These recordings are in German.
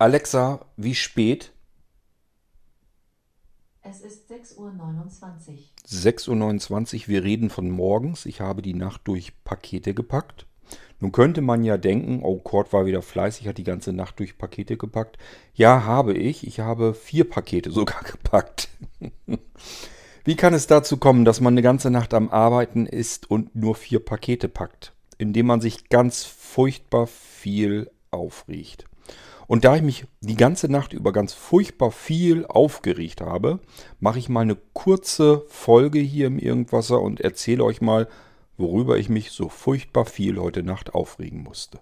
Alexa, wie spät? Es ist 6.29 Uhr. 6.29 Uhr, wir reden von morgens. Ich habe die Nacht durch Pakete gepackt. Nun könnte man ja denken, oh, Kurt war wieder fleißig, hat die ganze Nacht durch Pakete gepackt. Ja, habe ich. Ich habe vier Pakete sogar gepackt. Wie kann es dazu kommen, dass man eine ganze Nacht am Arbeiten ist und nur vier Pakete packt? Indem man sich ganz furchtbar viel aufregt. Und da ich mich die ganze Nacht über ganz furchtbar viel aufgeregt habe, mache ich mal eine kurze Folge hier im Irgendwasser und erzähle euch mal, worüber ich mich so furchtbar viel heute Nacht aufregen musste.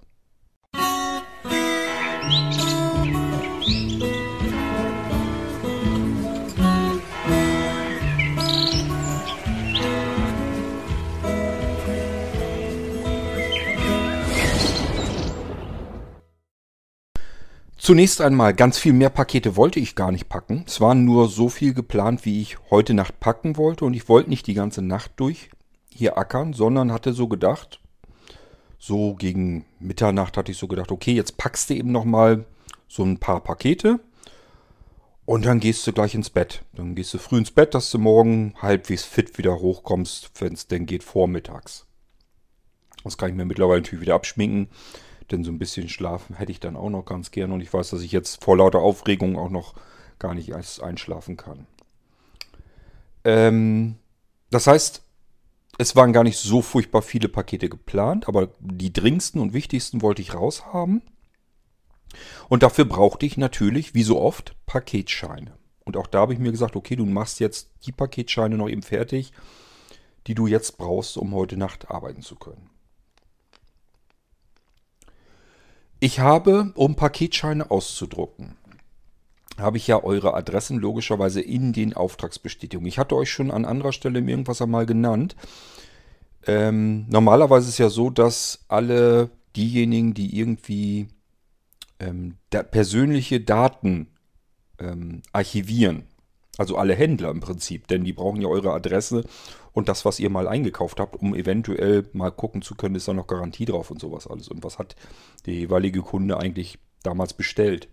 Zunächst einmal, ganz viel mehr Pakete wollte ich gar nicht packen. Es waren nur so viel geplant, wie ich heute Nacht packen wollte. Und ich wollte nicht die ganze Nacht durch hier ackern, sondern hatte so gedacht, so gegen Mitternacht hatte ich so gedacht, okay, jetzt packst du eben nochmal so ein paar Pakete. Und dann gehst du gleich ins Bett. Dann gehst du früh ins Bett, dass du morgen halbwegs fit wieder hochkommst, wenn es denn geht, vormittags. Das kann ich mir mittlerweile natürlich wieder abschminken. Denn so ein bisschen schlafen hätte ich dann auch noch ganz gern. Und ich weiß, dass ich jetzt vor lauter Aufregung auch noch gar nicht erst einschlafen kann. Ähm, das heißt, es waren gar nicht so furchtbar viele Pakete geplant, aber die dringendsten und wichtigsten wollte ich raushaben. Und dafür brauchte ich natürlich, wie so oft, Paketscheine. Und auch da habe ich mir gesagt, okay, du machst jetzt die Paketscheine noch eben fertig, die du jetzt brauchst, um heute Nacht arbeiten zu können. Ich habe, um Paketscheine auszudrucken, habe ich ja eure Adressen logischerweise in den Auftragsbestätigungen. Ich hatte euch schon an anderer Stelle irgendwas einmal genannt. Ähm, normalerweise ist es ja so, dass alle diejenigen, die irgendwie ähm, da persönliche Daten ähm, archivieren, also alle Händler im Prinzip, denn die brauchen ja eure Adresse und das, was ihr mal eingekauft habt, um eventuell mal gucken zu können, ist da noch Garantie drauf und sowas alles. Und was hat der jeweilige Kunde eigentlich damals bestellt.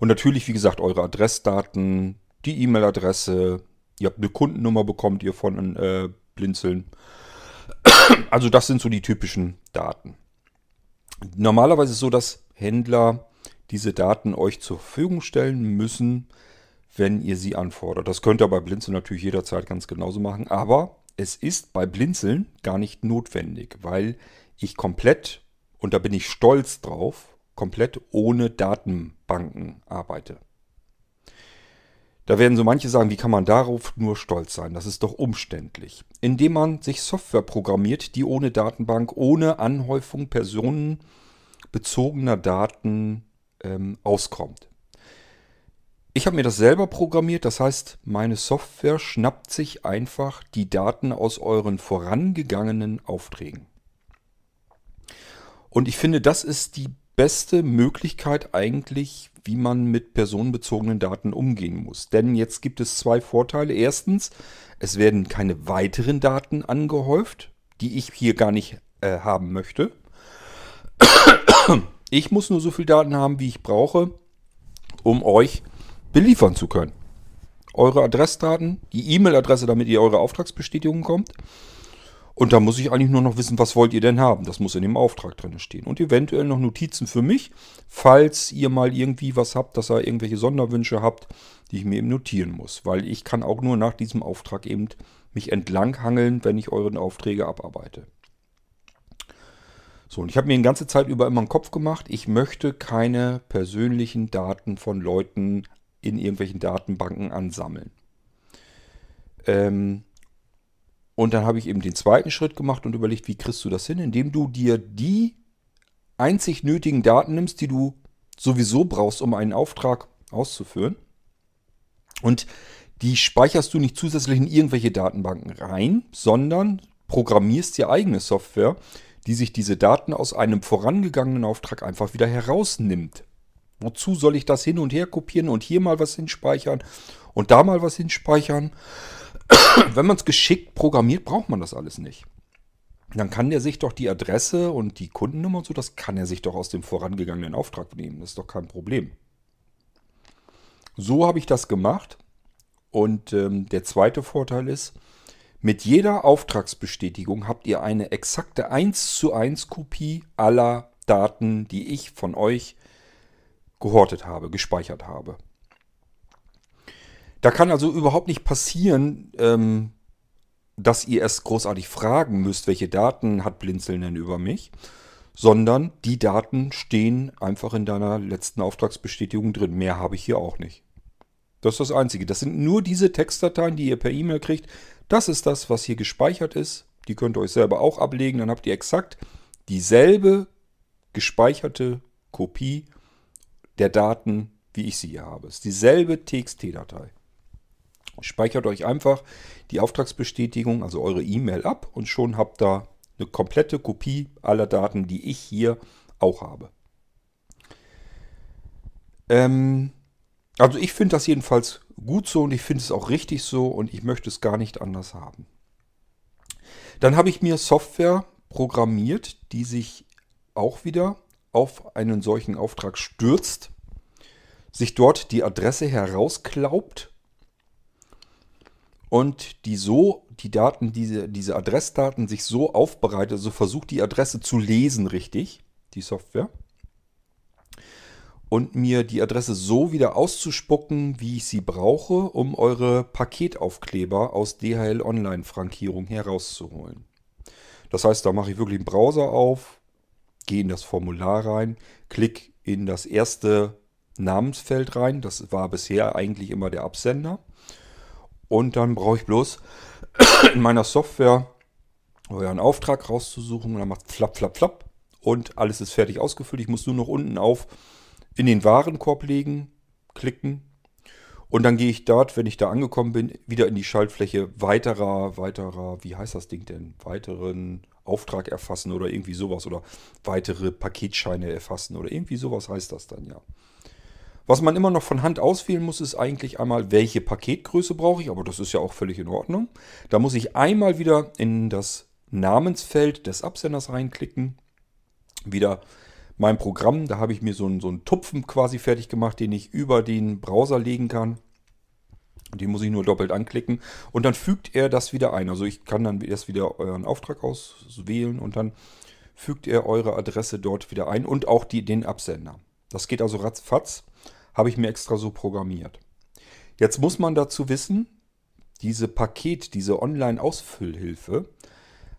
Und natürlich, wie gesagt, eure Adressdaten, die E-Mail-Adresse, ihr habt eine Kundennummer bekommt ihr von äh, Blinzeln. Also das sind so die typischen Daten. Normalerweise ist es so, dass Händler diese Daten euch zur Verfügung stellen müssen, wenn ihr sie anfordert. Das könnt ihr bei Blinzeln natürlich jederzeit ganz genauso machen, aber es ist bei Blinzeln gar nicht notwendig, weil ich komplett, und da bin ich stolz drauf, komplett ohne Datenbanken arbeite. Da werden so manche sagen, wie kann man darauf nur stolz sein? Das ist doch umständlich. Indem man sich Software programmiert, die ohne Datenbank, ohne Anhäufung personenbezogener Daten ähm, auskommt. Ich habe mir das selber programmiert, das heißt, meine Software schnappt sich einfach die Daten aus euren vorangegangenen Aufträgen. Und ich finde, das ist die beste Möglichkeit eigentlich, wie man mit personenbezogenen Daten umgehen muss. Denn jetzt gibt es zwei Vorteile. Erstens, es werden keine weiteren Daten angehäuft, die ich hier gar nicht äh, haben möchte. Ich muss nur so viel Daten haben, wie ich brauche, um euch beliefern zu können. Eure Adressdaten, die E-Mail-Adresse, damit ihr eure Auftragsbestätigung kommt. Und da muss ich eigentlich nur noch wissen, was wollt ihr denn haben. Das muss in dem Auftrag drin stehen. Und eventuell noch Notizen für mich, falls ihr mal irgendwie was habt, dass ihr irgendwelche Sonderwünsche habt, die ich mir eben notieren muss. Weil ich kann auch nur nach diesem Auftrag eben mich entlanghangeln, wenn ich euren Aufträge abarbeite. So, und ich habe mir die ganze Zeit über immer einen Kopf gemacht, ich möchte keine persönlichen Daten von Leuten in irgendwelchen Datenbanken ansammeln. Ähm, und dann habe ich eben den zweiten Schritt gemacht und überlegt, wie kriegst du das hin, indem du dir die einzig nötigen Daten nimmst, die du sowieso brauchst, um einen Auftrag auszuführen. Und die speicherst du nicht zusätzlich in irgendwelche Datenbanken rein, sondern programmierst dir eigene Software, die sich diese Daten aus einem vorangegangenen Auftrag einfach wieder herausnimmt. Wozu soll ich das hin und her kopieren und hier mal was hinspeichern und da mal was hinspeichern? Wenn man es geschickt programmiert, braucht man das alles nicht. dann kann der sich doch die Adresse und die Kundennummer und so, das kann er sich doch aus dem vorangegangenen Auftrag nehmen. Das ist doch kein Problem. So habe ich das gemacht. Und ähm, der zweite Vorteil ist, mit jeder Auftragsbestätigung habt ihr eine exakte 1 zu 1 Kopie aller Daten, die ich von euch gehortet habe, gespeichert habe. Da kann also überhaupt nicht passieren, ähm, dass ihr erst großartig fragen müsst, welche Daten hat Blinzeln denn über mich, sondern die Daten stehen einfach in deiner letzten Auftragsbestätigung drin. Mehr habe ich hier auch nicht. Das ist das Einzige. Das sind nur diese Textdateien, die ihr per E-Mail kriegt. Das ist das, was hier gespeichert ist. Die könnt ihr euch selber auch ablegen. Dann habt ihr exakt dieselbe gespeicherte Kopie der Daten, wie ich sie hier habe. Es ist dieselbe TXT-Datei. Speichert euch einfach die Auftragsbestätigung, also eure E-Mail ab und schon habt ihr eine komplette Kopie aller Daten, die ich hier auch habe. Ähm, also ich finde das jedenfalls gut so und ich finde es auch richtig so und ich möchte es gar nicht anders haben. Dann habe ich mir Software programmiert, die sich auch wieder auf einen solchen Auftrag stürzt, sich dort die Adresse herausklaubt und die so, die Daten, diese, diese Adressdaten sich so aufbereitet, also versucht die Adresse zu lesen richtig, die Software. Und mir die Adresse so wieder auszuspucken, wie ich sie brauche, um eure Paketaufkleber aus DHL Online Frankierung herauszuholen. Das heißt, da mache ich wirklich einen Browser auf, gehe in das Formular rein, klick in das erste Namensfeld rein. Das war bisher eigentlich immer der Absender. Und dann brauche ich bloß in meiner Software euren Auftrag rauszusuchen. Und dann macht flapp, flapp, flapp. Und alles ist fertig ausgefüllt. Ich muss nur noch unten auf in den Warenkorb legen, klicken. Und dann gehe ich dort, wenn ich da angekommen bin, wieder in die Schaltfläche weiterer, weiterer, wie heißt das Ding denn? Weiteren Auftrag erfassen oder irgendwie sowas. Oder weitere Paketscheine erfassen oder irgendwie sowas heißt das dann ja. Was man immer noch von Hand auswählen muss, ist eigentlich einmal, welche Paketgröße brauche ich, aber das ist ja auch völlig in Ordnung. Da muss ich einmal wieder in das Namensfeld des Absenders reinklicken. Wieder mein Programm, da habe ich mir so einen, so einen Tupfen quasi fertig gemacht, den ich über den Browser legen kann. Den muss ich nur doppelt anklicken und dann fügt er das wieder ein. Also ich kann dann erst wieder euren Auftrag auswählen und dann fügt er eure Adresse dort wieder ein und auch die, den Absender. Das geht also ratzfatz. Habe ich mir extra so programmiert. Jetzt muss man dazu wissen, diese Paket, diese Online-Ausfüllhilfe,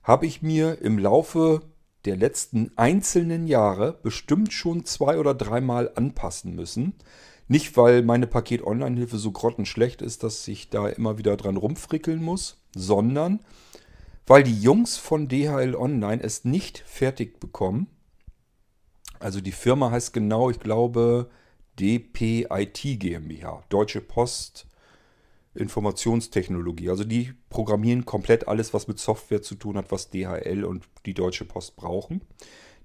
habe ich mir im Laufe der letzten einzelnen Jahre bestimmt schon zwei oder dreimal anpassen müssen. Nicht, weil meine Paket-Online-Hilfe so grottenschlecht ist, dass ich da immer wieder dran rumfrickeln muss, sondern weil die Jungs von DHL Online es nicht fertig bekommen. Also die Firma heißt genau, ich glaube, DPIT GmbH, Deutsche Post Informationstechnologie. Also die programmieren komplett alles, was mit Software zu tun hat, was DHL und die Deutsche Post brauchen.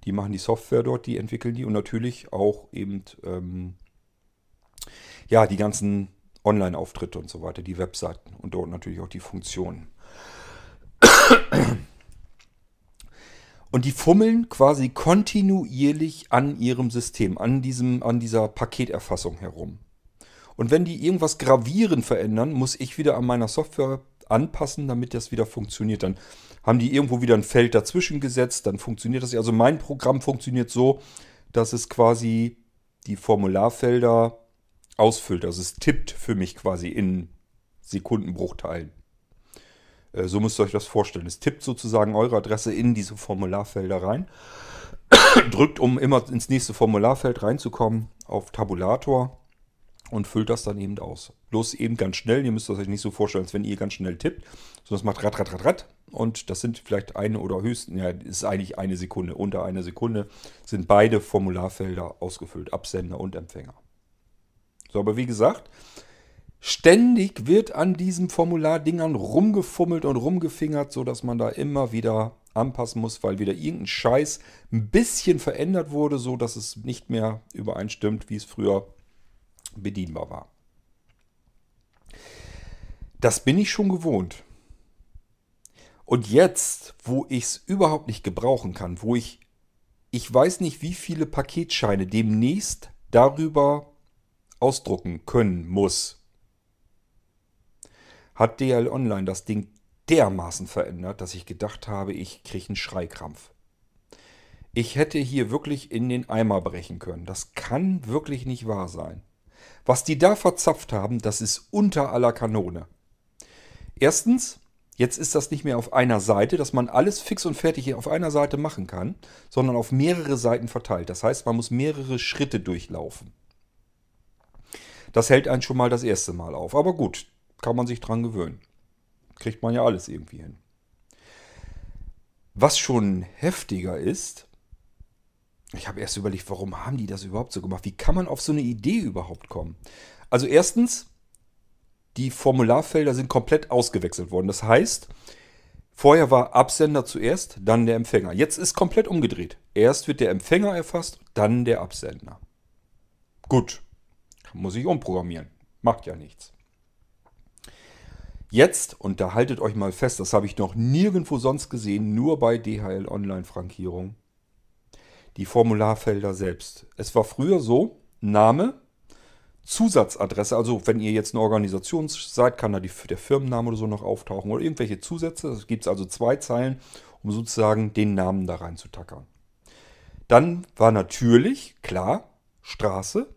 Die machen die Software dort, die entwickeln die und natürlich auch eben ähm, ja die ganzen Online-Auftritte und so weiter, die Webseiten und dort natürlich auch die Funktionen. Und die fummeln quasi kontinuierlich an ihrem System, an, diesem, an dieser Paketerfassung herum. Und wenn die irgendwas gravierend verändern, muss ich wieder an meiner Software anpassen, damit das wieder funktioniert. Dann haben die irgendwo wieder ein Feld dazwischen gesetzt, dann funktioniert das. Also mein Programm funktioniert so, dass es quasi die Formularfelder ausfüllt. Also es tippt für mich quasi in Sekundenbruchteilen. Äh, so müsst ihr euch das vorstellen. Es tippt sozusagen eure Adresse in diese Formularfelder rein. Drückt, um immer ins nächste Formularfeld reinzukommen, auf Tabulator und füllt das dann eben aus. Bloß eben ganz schnell. Ihr müsst das euch nicht so vorstellen, als wenn ihr ganz schnell tippt, sondern es macht rat, rat, rat, rat. Und das sind vielleicht eine oder höchstens, ja, ist eigentlich eine Sekunde. Unter einer Sekunde sind beide Formularfelder ausgefüllt, Absender und Empfänger. So, aber wie gesagt, Ständig wird an diesen Formulardingern rumgefummelt und rumgefingert, sodass man da immer wieder anpassen muss, weil wieder irgendein Scheiß ein bisschen verändert wurde, so dass es nicht mehr übereinstimmt, wie es früher bedienbar war. Das bin ich schon gewohnt. Und jetzt, wo ich es überhaupt nicht gebrauchen kann, wo ich, ich weiß nicht, wie viele Paketscheine demnächst darüber ausdrucken können muss, hat DL Online das Ding dermaßen verändert, dass ich gedacht habe, ich kriege einen Schreikrampf. Ich hätte hier wirklich in den Eimer brechen können. Das kann wirklich nicht wahr sein. Was die da verzapft haben, das ist unter aller Kanone. Erstens, jetzt ist das nicht mehr auf einer Seite, dass man alles fix und fertig auf einer Seite machen kann, sondern auf mehrere Seiten verteilt. Das heißt, man muss mehrere Schritte durchlaufen. Das hält einen schon mal das erste Mal auf. Aber gut, kann man sich dran gewöhnen. Kriegt man ja alles irgendwie hin. Was schon heftiger ist, ich habe erst überlegt, warum haben die das überhaupt so gemacht? Wie kann man auf so eine Idee überhaupt kommen? Also erstens, die Formularfelder sind komplett ausgewechselt worden. Das heißt, vorher war Absender zuerst, dann der Empfänger. Jetzt ist komplett umgedreht. Erst wird der Empfänger erfasst, dann der Absender. Gut, muss ich umprogrammieren. Macht ja nichts. Jetzt, und da haltet euch mal fest, das habe ich noch nirgendwo sonst gesehen, nur bei DHL Online Frankierung, die Formularfelder selbst. Es war früher so, Name, Zusatzadresse, also wenn ihr jetzt eine Organisation seid, kann da die, der Firmenname oder so noch auftauchen oder irgendwelche Zusätze. Es gibt also zwei Zeilen, um sozusagen den Namen da rein zu tackern. Dann war natürlich, klar, Straße,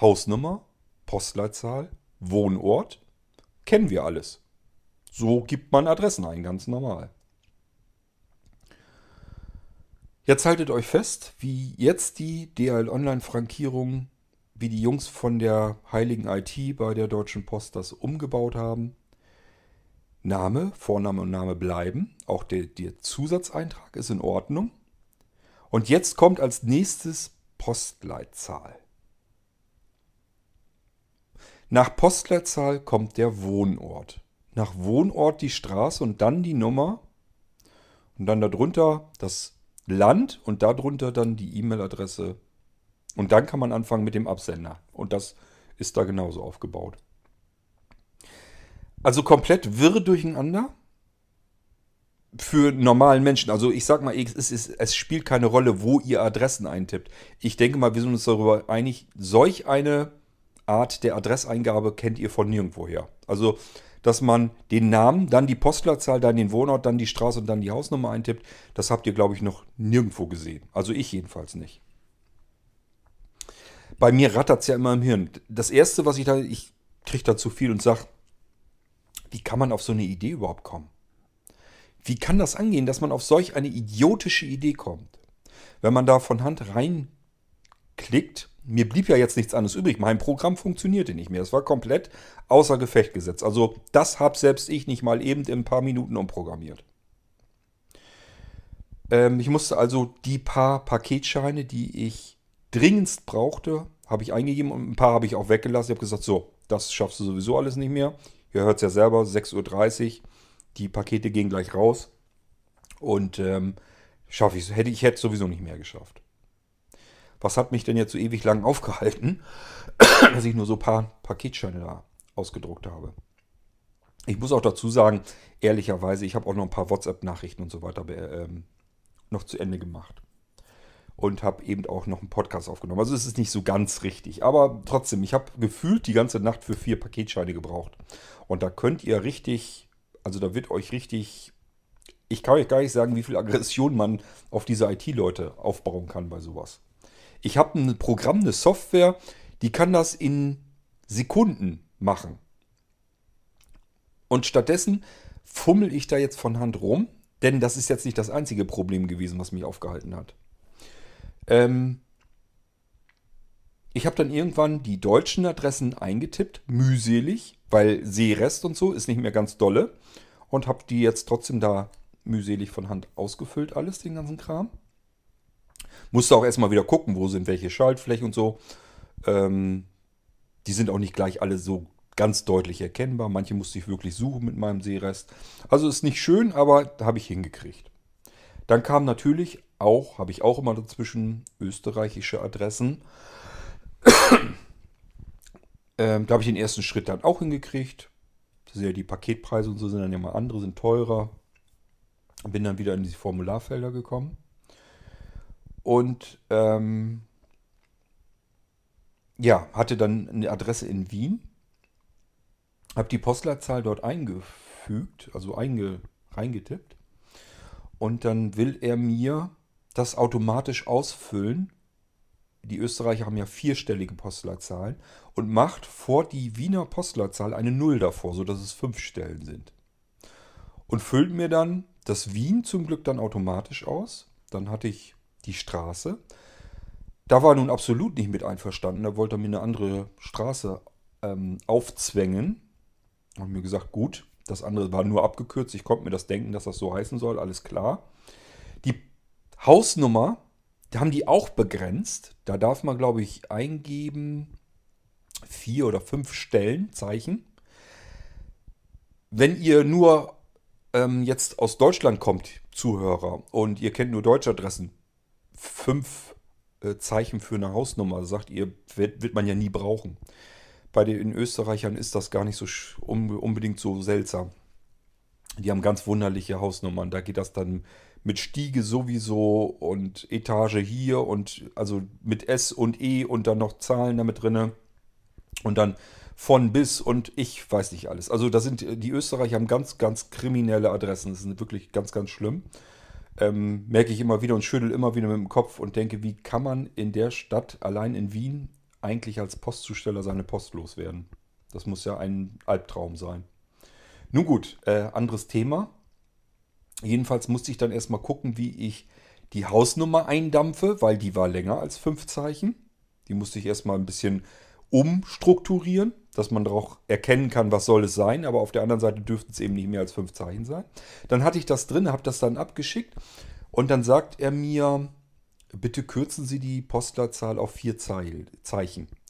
Hausnummer, Postleitzahl, Wohnort. Kennen wir alles. So gibt man Adressen ein, ganz normal. Jetzt haltet euch fest, wie jetzt die DHL Online-Frankierung, wie die Jungs von der heiligen IT bei der Deutschen Post das umgebaut haben. Name, Vorname und Name bleiben. Auch der, der Zusatzeintrag ist in Ordnung. Und jetzt kommt als nächstes Postleitzahl. Nach Postleitzahl kommt der Wohnort. Nach Wohnort die Straße und dann die Nummer. Und dann darunter das Land und darunter dann die E-Mail-Adresse. Und dann kann man anfangen mit dem Absender. Und das ist da genauso aufgebaut. Also komplett wirr durcheinander für normalen Menschen. Also ich sag mal, es, ist, es spielt keine Rolle, wo ihr Adressen eintippt. Ich denke mal, wir sind uns darüber einig, solch eine Art der Adresseingabe kennt ihr von nirgendwoher. Also dass man den Namen, dann die Postleitzahl, dann den Wohnort, dann die Straße und dann die Hausnummer eintippt. Das habt ihr, glaube ich, noch nirgendwo gesehen. Also ich jedenfalls nicht. Bei mir rattert es ja immer im Hirn. Das Erste, was ich da, ich kriege da zu viel und sage, wie kann man auf so eine Idee überhaupt kommen? Wie kann das angehen, dass man auf solch eine idiotische Idee kommt? Wenn man da von Hand reinklickt, mir blieb ja jetzt nichts anderes übrig. Mein Programm funktionierte nicht mehr. Es war komplett außer Gefecht gesetzt. Also das habe selbst ich nicht mal eben in ein paar Minuten umprogrammiert. Ähm, ich musste also die paar Paketscheine, die ich dringendst brauchte, habe ich eingegeben und ein paar habe ich auch weggelassen. Ich habe gesagt, so, das schaffst du sowieso alles nicht mehr. Ihr hört es ja selber, 6.30 Uhr. Die Pakete gehen gleich raus. Und ähm, schaffe ich, hätte ich hätte sowieso nicht mehr geschafft was hat mich denn jetzt so ewig lang aufgehalten, dass ich nur so ein paar Paketscheine da ausgedruckt habe. Ich muss auch dazu sagen, ehrlicherweise, ich habe auch noch ein paar WhatsApp-Nachrichten und so weiter ähm, noch zu Ende gemacht. Und habe eben auch noch einen Podcast aufgenommen. Also es ist nicht so ganz richtig. Aber trotzdem, ich habe gefühlt die ganze Nacht für vier Paketscheine gebraucht. Und da könnt ihr richtig, also da wird euch richtig, ich kann euch gar nicht sagen, wie viel Aggression man auf diese IT-Leute aufbauen kann bei sowas. Ich habe ein Programm, eine Software, die kann das in Sekunden machen. Und stattdessen fummel ich da jetzt von Hand rum, denn das ist jetzt nicht das einzige Problem gewesen, was mich aufgehalten hat. Ähm ich habe dann irgendwann die deutschen Adressen eingetippt, mühselig, weil Seerest und so ist nicht mehr ganz dolle. Und habe die jetzt trotzdem da mühselig von Hand ausgefüllt, alles, den ganzen Kram. Musste auch erstmal wieder gucken, wo sind welche Schaltflächen und so. Ähm, die sind auch nicht gleich alle so ganz deutlich erkennbar. Manche musste ich wirklich suchen mit meinem Seerest. Also ist nicht schön, aber habe ich hingekriegt. Dann kam natürlich auch, habe ich auch immer dazwischen österreichische Adressen. ähm, da habe ich den ersten Schritt dann auch hingekriegt. Ja die Paketpreise und so sind dann ja mal andere, sind teurer. Bin dann wieder in die Formularfelder gekommen. Und ähm, ja, hatte dann eine Adresse in Wien. Habe die Postleitzahl dort eingefügt, also einge, reingetippt. Und dann will er mir das automatisch ausfüllen. Die Österreicher haben ja vierstellige Postleitzahlen und macht vor die Wiener Postleitzahl eine Null davor, sodass es fünf Stellen sind. Und füllt mir dann das Wien zum Glück dann automatisch aus. Dann hatte ich die Straße. Da war er nun absolut nicht mit einverstanden. Da wollte er mir eine andere Straße ähm, aufzwängen. Haben mir gesagt, gut, das andere war nur abgekürzt. Ich konnte mir das denken, dass das so heißen soll. Alles klar. Die Hausnummer, da haben die auch begrenzt. Da darf man, glaube ich, eingeben vier oder fünf Stellenzeichen. Wenn ihr nur ähm, jetzt aus Deutschland kommt, Zuhörer, und ihr kennt nur deutsche Adressen, fünf äh, Zeichen für eine Hausnummer, sagt ihr, wird, wird man ja nie brauchen. Bei den Österreichern ist das gar nicht so unbedingt so seltsam. Die haben ganz wunderliche Hausnummern. Da geht das dann mit Stiege sowieso und Etage hier und also mit S und E und dann noch Zahlen damit drinne. Und dann von bis und ich weiß nicht alles. Also da sind die Österreicher haben ganz, ganz kriminelle Adressen. Das ist wirklich ganz, ganz schlimm. Ähm, merke ich immer wieder und schüttel immer wieder mit dem Kopf und denke, wie kann man in der Stadt, allein in Wien, eigentlich als Postzusteller seine Post loswerden? Das muss ja ein Albtraum sein. Nun gut, äh, anderes Thema. Jedenfalls musste ich dann erstmal gucken, wie ich die Hausnummer eindampfe, weil die war länger als fünf Zeichen. Die musste ich erstmal ein bisschen umstrukturieren, dass man auch erkennen kann, was soll es sein, aber auf der anderen Seite dürften es eben nicht mehr als fünf Zeichen sein. Dann hatte ich das drin, habe das dann abgeschickt und dann sagt er mir, bitte kürzen Sie die Postleitzahl auf vier Zeichen.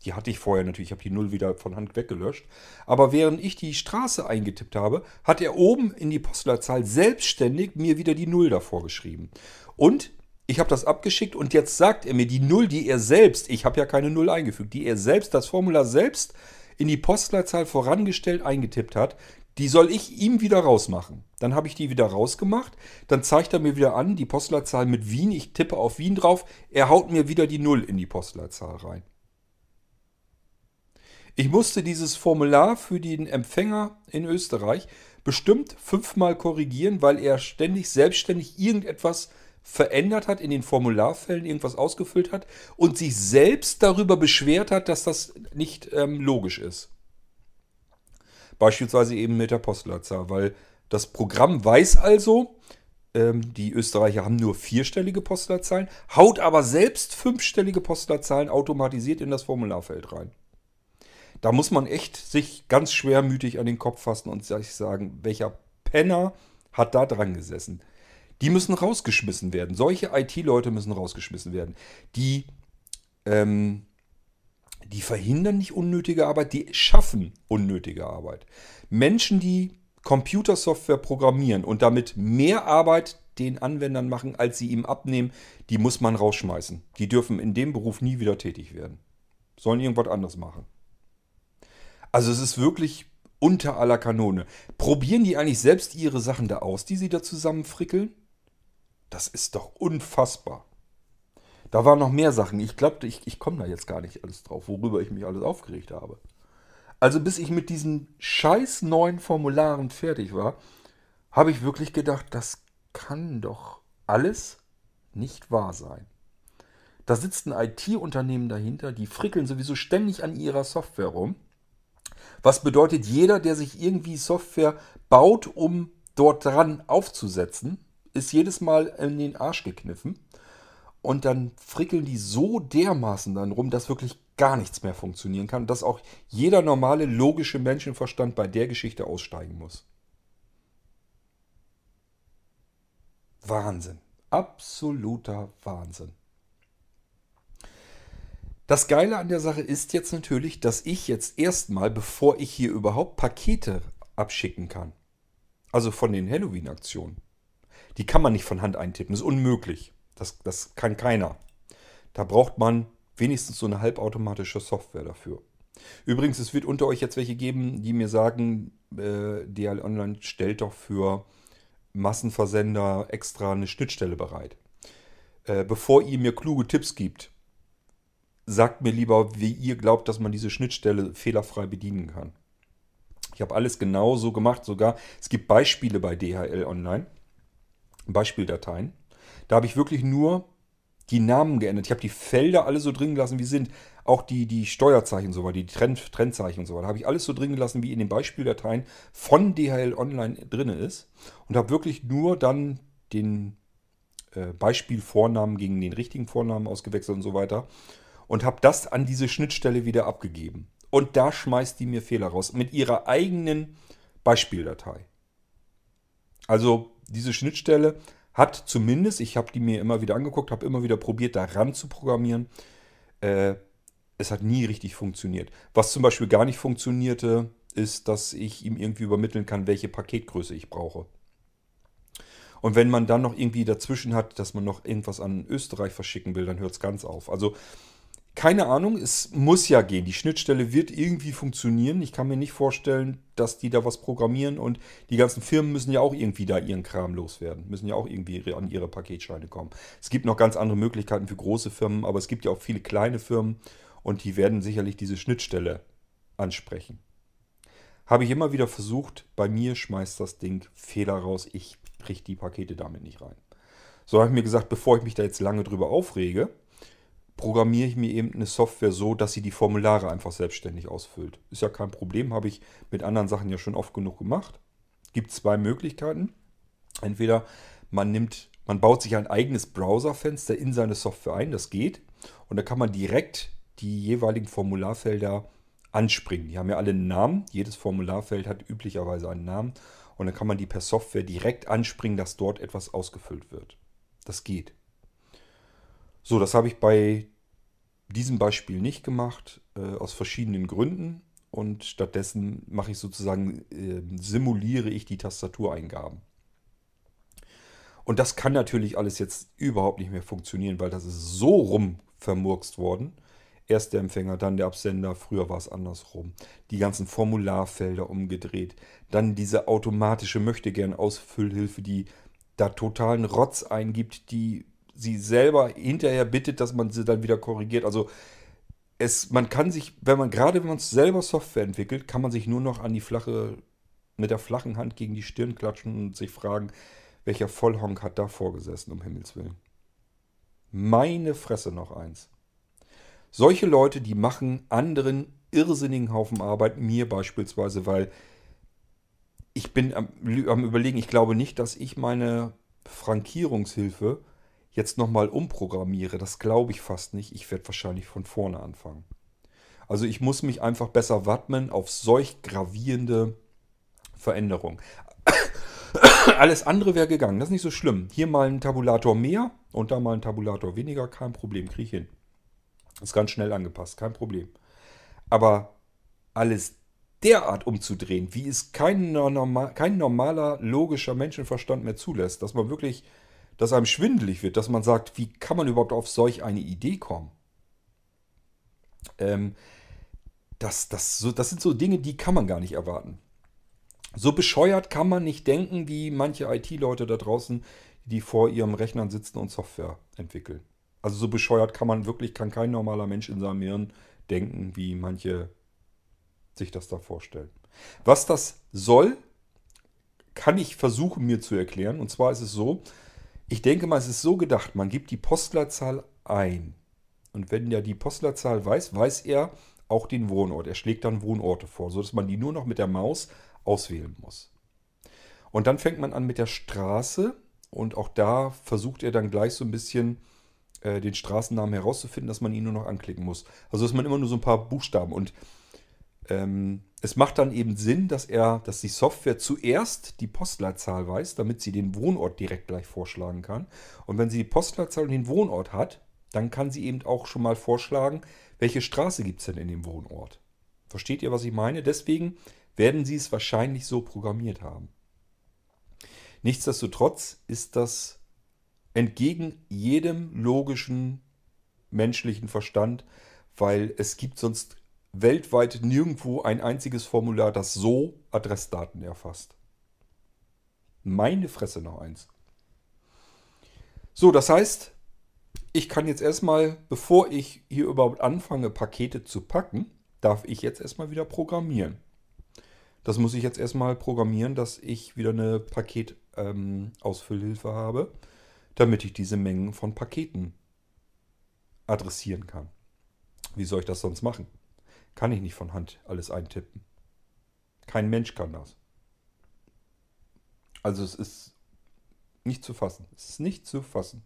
Die hatte ich vorher natürlich, ich habe die Null wieder von Hand weggelöscht. Aber während ich die Straße eingetippt habe, hat er oben in die Postleitzahl selbstständig mir wieder die Null davor geschrieben. Und ich habe das abgeschickt und jetzt sagt er mir die Null, die er selbst, ich habe ja keine Null eingefügt, die er selbst, das Formular selbst in die Postleitzahl vorangestellt eingetippt hat, die soll ich ihm wieder rausmachen. Dann habe ich die wieder rausgemacht. Dann zeigt er mir wieder an, die Postleitzahl mit Wien. Ich tippe auf Wien drauf. Er haut mir wieder die Null in die Postleitzahl rein. Ich musste dieses Formular für den Empfänger in Österreich bestimmt fünfmal korrigieren, weil er ständig selbstständig irgendetwas verändert hat, in den Formularfällen irgendwas ausgefüllt hat und sich selbst darüber beschwert hat, dass das nicht ähm, logisch ist. Beispielsweise eben mit der Postleitzahl, weil das Programm weiß also, ähm, die Österreicher haben nur vierstellige Postleitzahlen, haut aber selbst fünfstellige Postleitzahlen automatisiert in das Formularfeld rein. Da muss man echt sich ganz schwermütig an den Kopf fassen und sich sagen, welcher Penner hat da dran gesessen. Die müssen rausgeschmissen werden. Solche IT-Leute müssen rausgeschmissen werden. Die, ähm, die verhindern nicht unnötige Arbeit, die schaffen unnötige Arbeit. Menschen, die Computersoftware programmieren und damit mehr Arbeit den Anwendern machen, als sie ihm abnehmen, die muss man rausschmeißen. Die dürfen in dem Beruf nie wieder tätig werden. Sollen irgendwas anderes machen. Also es ist wirklich unter aller Kanone. Probieren die eigentlich selbst ihre Sachen da aus, die sie da zusammenfrickeln? Das ist doch unfassbar. Da waren noch mehr Sachen. Ich glaube, ich, ich komme da jetzt gar nicht alles drauf, worüber ich mich alles aufgeregt habe. Also bis ich mit diesen scheiß neuen Formularen fertig war, habe ich wirklich gedacht, das kann doch alles nicht wahr sein. Da sitzt ein IT-Unternehmen dahinter, die frickeln sowieso ständig an ihrer Software rum. Was bedeutet, jeder, der sich irgendwie Software baut, um dort dran aufzusetzen, ist jedes Mal in den Arsch gekniffen. Und dann frickeln die so dermaßen dann rum, dass wirklich gar nichts mehr funktionieren kann. Dass auch jeder normale, logische Menschenverstand bei der Geschichte aussteigen muss. Wahnsinn. Absoluter Wahnsinn. Das Geile an der Sache ist jetzt natürlich, dass ich jetzt erstmal, bevor ich hier überhaupt Pakete abschicken kann, also von den Halloween-Aktionen, die kann man nicht von Hand eintippen. Das ist unmöglich. Das, das kann keiner. Da braucht man wenigstens so eine halbautomatische Software dafür. Übrigens, es wird unter euch jetzt welche geben, die mir sagen, äh, DL Online stellt doch für Massenversender extra eine Schnittstelle bereit. Äh, bevor ihr mir kluge Tipps gibt, sagt mir lieber, wie ihr glaubt, dass man diese Schnittstelle fehlerfrei bedienen kann. Ich habe alles genau so gemacht, sogar es gibt Beispiele bei DHL Online, Beispieldateien. Da habe ich wirklich nur die Namen geändert. Ich habe die Felder alle so drin gelassen, wie sie sind. Auch die, die Steuerzeichen und so weiter, die Trend, Trendzeichen und so weiter, habe ich alles so drin gelassen, wie in den Beispieldateien von DHL Online drin ist. Und habe wirklich nur dann den äh, Beispielvornamen gegen den richtigen Vornamen ausgewechselt und so weiter. Und habe das an diese Schnittstelle wieder abgegeben. Und da schmeißt die mir Fehler raus. Mit ihrer eigenen Beispieldatei. Also diese Schnittstelle hat zumindest, ich habe die mir immer wieder angeguckt, habe immer wieder probiert, da ran zu programmieren. Äh, es hat nie richtig funktioniert. Was zum Beispiel gar nicht funktionierte, ist, dass ich ihm irgendwie übermitteln kann, welche Paketgröße ich brauche. Und wenn man dann noch irgendwie dazwischen hat, dass man noch irgendwas an Österreich verschicken will, dann hört es ganz auf. Also keine Ahnung, es muss ja gehen. Die Schnittstelle wird irgendwie funktionieren. Ich kann mir nicht vorstellen, dass die da was programmieren und die ganzen Firmen müssen ja auch irgendwie da ihren Kram loswerden, müssen ja auch irgendwie an ihre Paketscheine kommen. Es gibt noch ganz andere Möglichkeiten für große Firmen, aber es gibt ja auch viele kleine Firmen und die werden sicherlich diese Schnittstelle ansprechen. Habe ich immer wieder versucht, bei mir schmeißt das Ding Fehler raus, ich kriege die Pakete damit nicht rein. So habe ich mir gesagt, bevor ich mich da jetzt lange drüber aufrege, programmiere ich mir eben eine Software so, dass sie die Formulare einfach selbstständig ausfüllt. Ist ja kein Problem, habe ich mit anderen Sachen ja schon oft genug gemacht. Gibt zwei Möglichkeiten. Entweder man nimmt, man baut sich ein eigenes Browserfenster in seine Software ein, das geht. Und da kann man direkt die jeweiligen Formularfelder anspringen. Die haben ja alle einen Namen. Jedes Formularfeld hat üblicherweise einen Namen. Und dann kann man die per Software direkt anspringen, dass dort etwas ausgefüllt wird. Das geht. So, das habe ich bei diesem Beispiel nicht gemacht, äh, aus verschiedenen Gründen. Und stattdessen mache ich sozusagen, äh, simuliere ich die Tastatureingaben. Und das kann natürlich alles jetzt überhaupt nicht mehr funktionieren, weil das ist so rum vermurkst worden. Erst der Empfänger, dann der Absender, früher war es andersrum. Die ganzen Formularfelder umgedreht. Dann diese automatische Möchtegern-Ausfüllhilfe, die da totalen Rotz eingibt, die sie selber hinterher bittet, dass man sie dann wieder korrigiert. Also es, man kann sich, wenn man gerade wenn man selber Software entwickelt, kann man sich nur noch an die flache, mit der flachen Hand gegen die Stirn klatschen und sich fragen, welcher Vollhonk hat da vorgesessen, um Himmels Willen. Meine Fresse noch eins. Solche Leute, die machen anderen irrsinnigen Haufen Arbeit, mir beispielsweise, weil ich bin am, am überlegen, ich glaube nicht, dass ich meine Frankierungshilfe jetzt nochmal umprogrammiere, das glaube ich fast nicht. Ich werde wahrscheinlich von vorne anfangen. Also ich muss mich einfach besser wappnen auf solch gravierende Veränderungen. Alles andere wäre gegangen, das ist nicht so schlimm. Hier mal ein Tabulator mehr und da mal ein Tabulator weniger, kein Problem, kriege ich hin. Ist ganz schnell angepasst, kein Problem. Aber alles derart umzudrehen, wie es kein, normal, kein normaler, logischer Menschenverstand mehr zulässt, dass man wirklich dass einem schwindelig wird, dass man sagt, wie kann man überhaupt auf solch eine Idee kommen? Ähm, das, das, so, das sind so Dinge, die kann man gar nicht erwarten. So bescheuert kann man nicht denken wie manche IT-Leute da draußen, die vor ihrem Rechnern sitzen und Software entwickeln. Also so bescheuert kann man wirklich, kann kein normaler Mensch in seinem Hirn denken, wie manche sich das da vorstellen. Was das soll, kann ich versuchen mir zu erklären. Und zwar ist es so, ich denke mal, es ist so gedacht, man gibt die Postleitzahl ein. Und wenn der die Postleitzahl weiß, weiß er auch den Wohnort. Er schlägt dann Wohnorte vor, sodass man die nur noch mit der Maus auswählen muss. Und dann fängt man an mit der Straße und auch da versucht er dann gleich so ein bisschen äh, den Straßennamen herauszufinden, dass man ihn nur noch anklicken muss. Also ist man immer nur so ein paar Buchstaben und ähm, es macht dann eben Sinn, dass er, dass die Software zuerst die Postleitzahl weiß, damit sie den Wohnort direkt gleich vorschlagen kann. Und wenn sie die Postleitzahl und den Wohnort hat, dann kann sie eben auch schon mal vorschlagen, welche Straße gibt es denn in dem Wohnort. Versteht ihr, was ich meine? Deswegen werden sie es wahrscheinlich so programmiert haben. Nichtsdestotrotz ist das entgegen jedem logischen menschlichen Verstand, weil es gibt sonst weltweit nirgendwo ein einziges Formular, das so Adressdaten erfasst. Meine Fresse noch eins. So, das heißt, ich kann jetzt erstmal, bevor ich hier überhaupt anfange, Pakete zu packen, darf ich jetzt erstmal wieder programmieren. Das muss ich jetzt erstmal programmieren, dass ich wieder eine Paketausfüllhilfe ähm, habe, damit ich diese Mengen von Paketen adressieren kann. Wie soll ich das sonst machen? Kann ich nicht von Hand alles eintippen. Kein Mensch kann das. Also es ist nicht zu fassen. Es ist nicht zu fassen.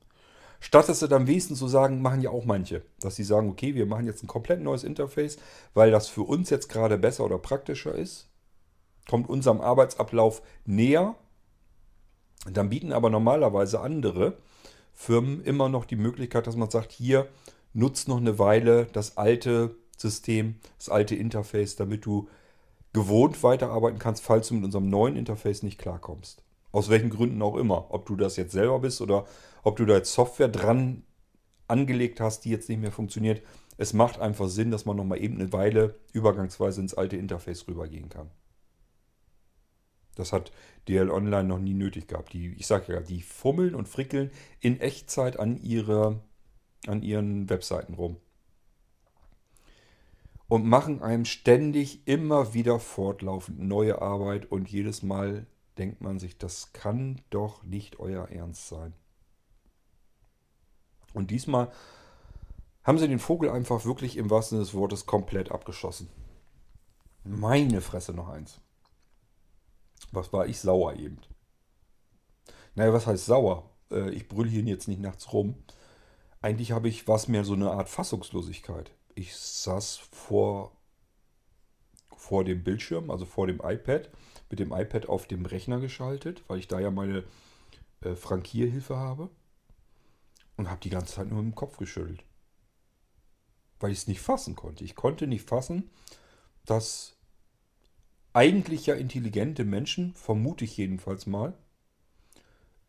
Statt es dann wenigstens zu sagen, machen ja auch manche, dass sie sagen, okay, wir machen jetzt ein komplett neues Interface, weil das für uns jetzt gerade besser oder praktischer ist, kommt unserem Arbeitsablauf näher. Dann bieten aber normalerweise andere Firmen immer noch die Möglichkeit, dass man sagt, hier nutzt noch eine Weile das alte System, das alte Interface, damit du gewohnt weiterarbeiten kannst, falls du mit unserem neuen Interface nicht klarkommst. Aus welchen Gründen auch immer. Ob du das jetzt selber bist oder ob du da jetzt Software dran angelegt hast, die jetzt nicht mehr funktioniert. Es macht einfach Sinn, dass man nochmal eben eine Weile übergangsweise ins alte Interface rübergehen kann. Das hat DL Online noch nie nötig gehabt. Die, ich sage ja, die fummeln und frickeln in Echtzeit an, ihre, an ihren Webseiten rum. Und machen einem ständig immer wieder fortlaufend neue Arbeit und jedes Mal denkt man sich, das kann doch nicht euer Ernst sein. Und diesmal haben sie den Vogel einfach wirklich im wahrsten Sinne des Wortes komplett abgeschossen. Meine Fresse noch eins. Was war ich sauer eben? Naja, was heißt sauer? Äh, ich brülle hier jetzt nicht nachts rum. Eigentlich habe ich, was mehr so eine Art Fassungslosigkeit. Ich saß vor, vor dem Bildschirm, also vor dem iPad, mit dem iPad auf dem Rechner geschaltet, weil ich da ja meine äh, Frankierhilfe habe. Und habe die ganze Zeit nur im Kopf geschüttelt. Weil ich es nicht fassen konnte. Ich konnte nicht fassen, dass eigentlich ja intelligente Menschen, vermute ich jedenfalls mal,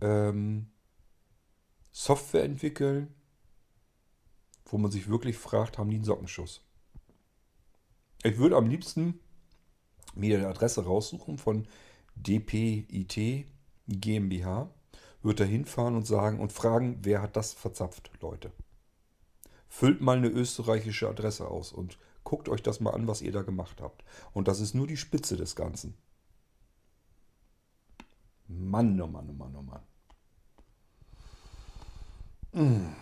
ähm, Software entwickeln, wo man sich wirklich fragt, haben die einen Sockenschuss? Ich würde am liebsten mir die Adresse raussuchen von DPIT GmbH, würde da hinfahren und sagen und fragen, wer hat das verzapft, Leute. Füllt mal eine österreichische Adresse aus und Guckt euch das mal an, was ihr da gemacht habt. Und das ist nur die Spitze des Ganzen. Mann, oh Mann, oh Mann, oh Mann. Hm.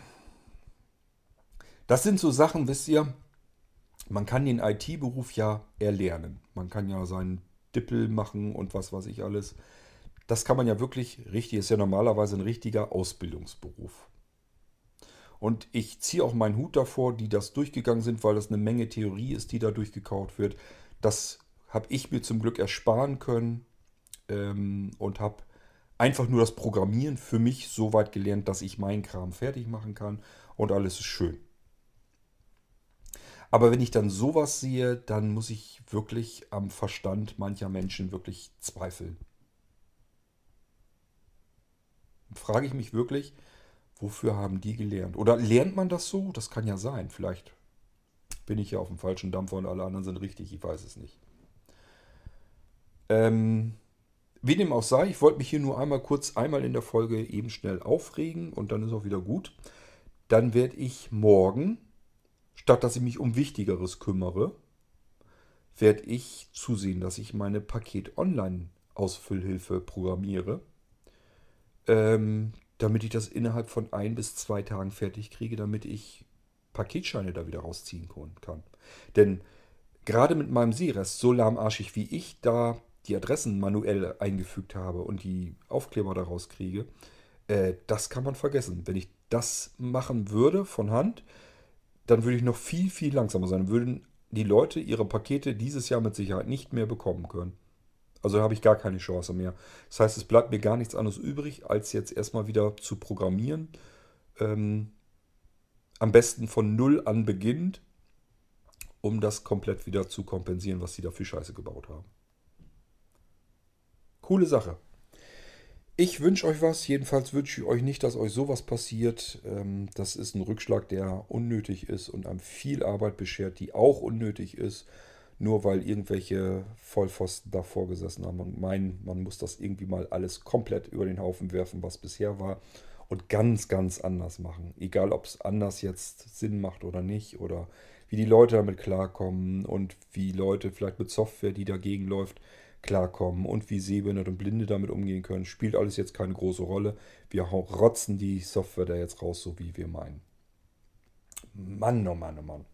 Das sind so Sachen, wisst ihr, man kann den IT-Beruf ja erlernen. Man kann ja seinen Dippel machen und was weiß ich alles. Das kann man ja wirklich richtig, ist ja normalerweise ein richtiger Ausbildungsberuf. Und ich ziehe auch meinen Hut davor, die das durchgegangen sind, weil das eine Menge Theorie ist, die da durchgekaut wird. Das habe ich mir zum Glück ersparen können ähm, und habe einfach nur das Programmieren für mich so weit gelernt, dass ich meinen Kram fertig machen kann und alles ist schön. Aber wenn ich dann sowas sehe, dann muss ich wirklich am Verstand mancher Menschen wirklich zweifeln. Frage ich mich wirklich, Wofür haben die gelernt? Oder lernt man das so? Das kann ja sein. Vielleicht bin ich ja auf dem falschen Dampfer und alle anderen sind richtig. Ich weiß es nicht. Ähm, wie dem auch sei, ich wollte mich hier nur einmal kurz, einmal in der Folge eben schnell aufregen und dann ist auch wieder gut. Dann werde ich morgen, statt dass ich mich um Wichtigeres kümmere, werde ich zusehen, dass ich meine Paket-Online-Ausfüllhilfe programmiere. Ähm, damit ich das innerhalb von ein bis zwei Tagen fertig kriege, damit ich Paketscheine da wieder rausziehen kann. Denn gerade mit meinem Seerest, so lahmarschig wie ich da die Adressen manuell eingefügt habe und die Aufkleber daraus kriege, äh, das kann man vergessen. Wenn ich das machen würde von Hand, dann würde ich noch viel, viel langsamer sein. Würden die Leute ihre Pakete dieses Jahr mit Sicherheit nicht mehr bekommen können. Also habe ich gar keine Chance mehr. Das heißt, es bleibt mir gar nichts anderes übrig, als jetzt erstmal wieder zu programmieren. Ähm, am besten von Null an beginnend, um das komplett wieder zu kompensieren, was sie da für Scheiße gebaut haben. Coole Sache. Ich wünsche euch was. Jedenfalls wünsche ich euch nicht, dass euch sowas passiert. Ähm, das ist ein Rückschlag, der unnötig ist und einem viel Arbeit beschert, die auch unnötig ist. nur weil irgendwelche Vollpfosten davor gesessen haben und meinen, man muss das irgendwie mal alles komplett über den Haufen werfen, was bisher war und ganz, ganz anders machen. Egal, ob es anders jetzt Sinn macht oder nicht oder wie die Leute damit klarkommen und wie Leute vielleicht mit Software, die dagegen läuft, klarkommen und wie Sehbehinderte und Blinde damit umgehen können, spielt alles jetzt keine große Rolle. Wir rotzen die Software da jetzt raus, so wie wir meinen. Mann, oh Mann, oh Mann.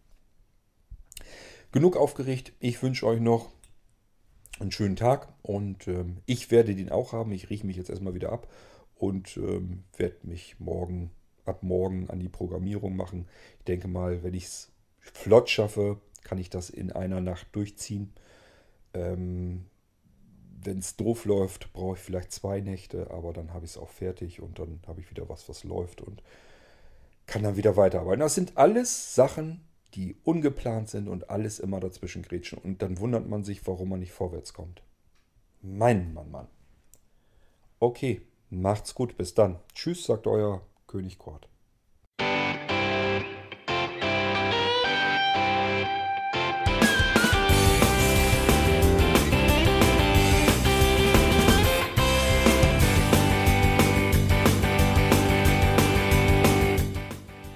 Genug aufgeregt. Ich wünsche euch noch einen schönen Tag und ähm, ich werde den auch haben. Ich rieche mich jetzt erstmal wieder ab und ähm, werde mich morgen, ab morgen an die Programmierung machen. Ich denke mal, wenn ich es flott schaffe, kann ich das in einer Nacht durchziehen. Ähm, wenn es doof läuft, brauche ich vielleicht zwei Nächte, aber dann habe ich es auch fertig und dann habe ich wieder was, was läuft und kann dann wieder weiterarbeiten. Das sind alles Sachen, die ungeplant sind und alles immer dazwischen grätschen. Und dann wundert man sich, warum man nicht vorwärts kommt. Mein Mann, Mann. Okay, macht's gut, bis dann. Tschüss, sagt euer König Kort.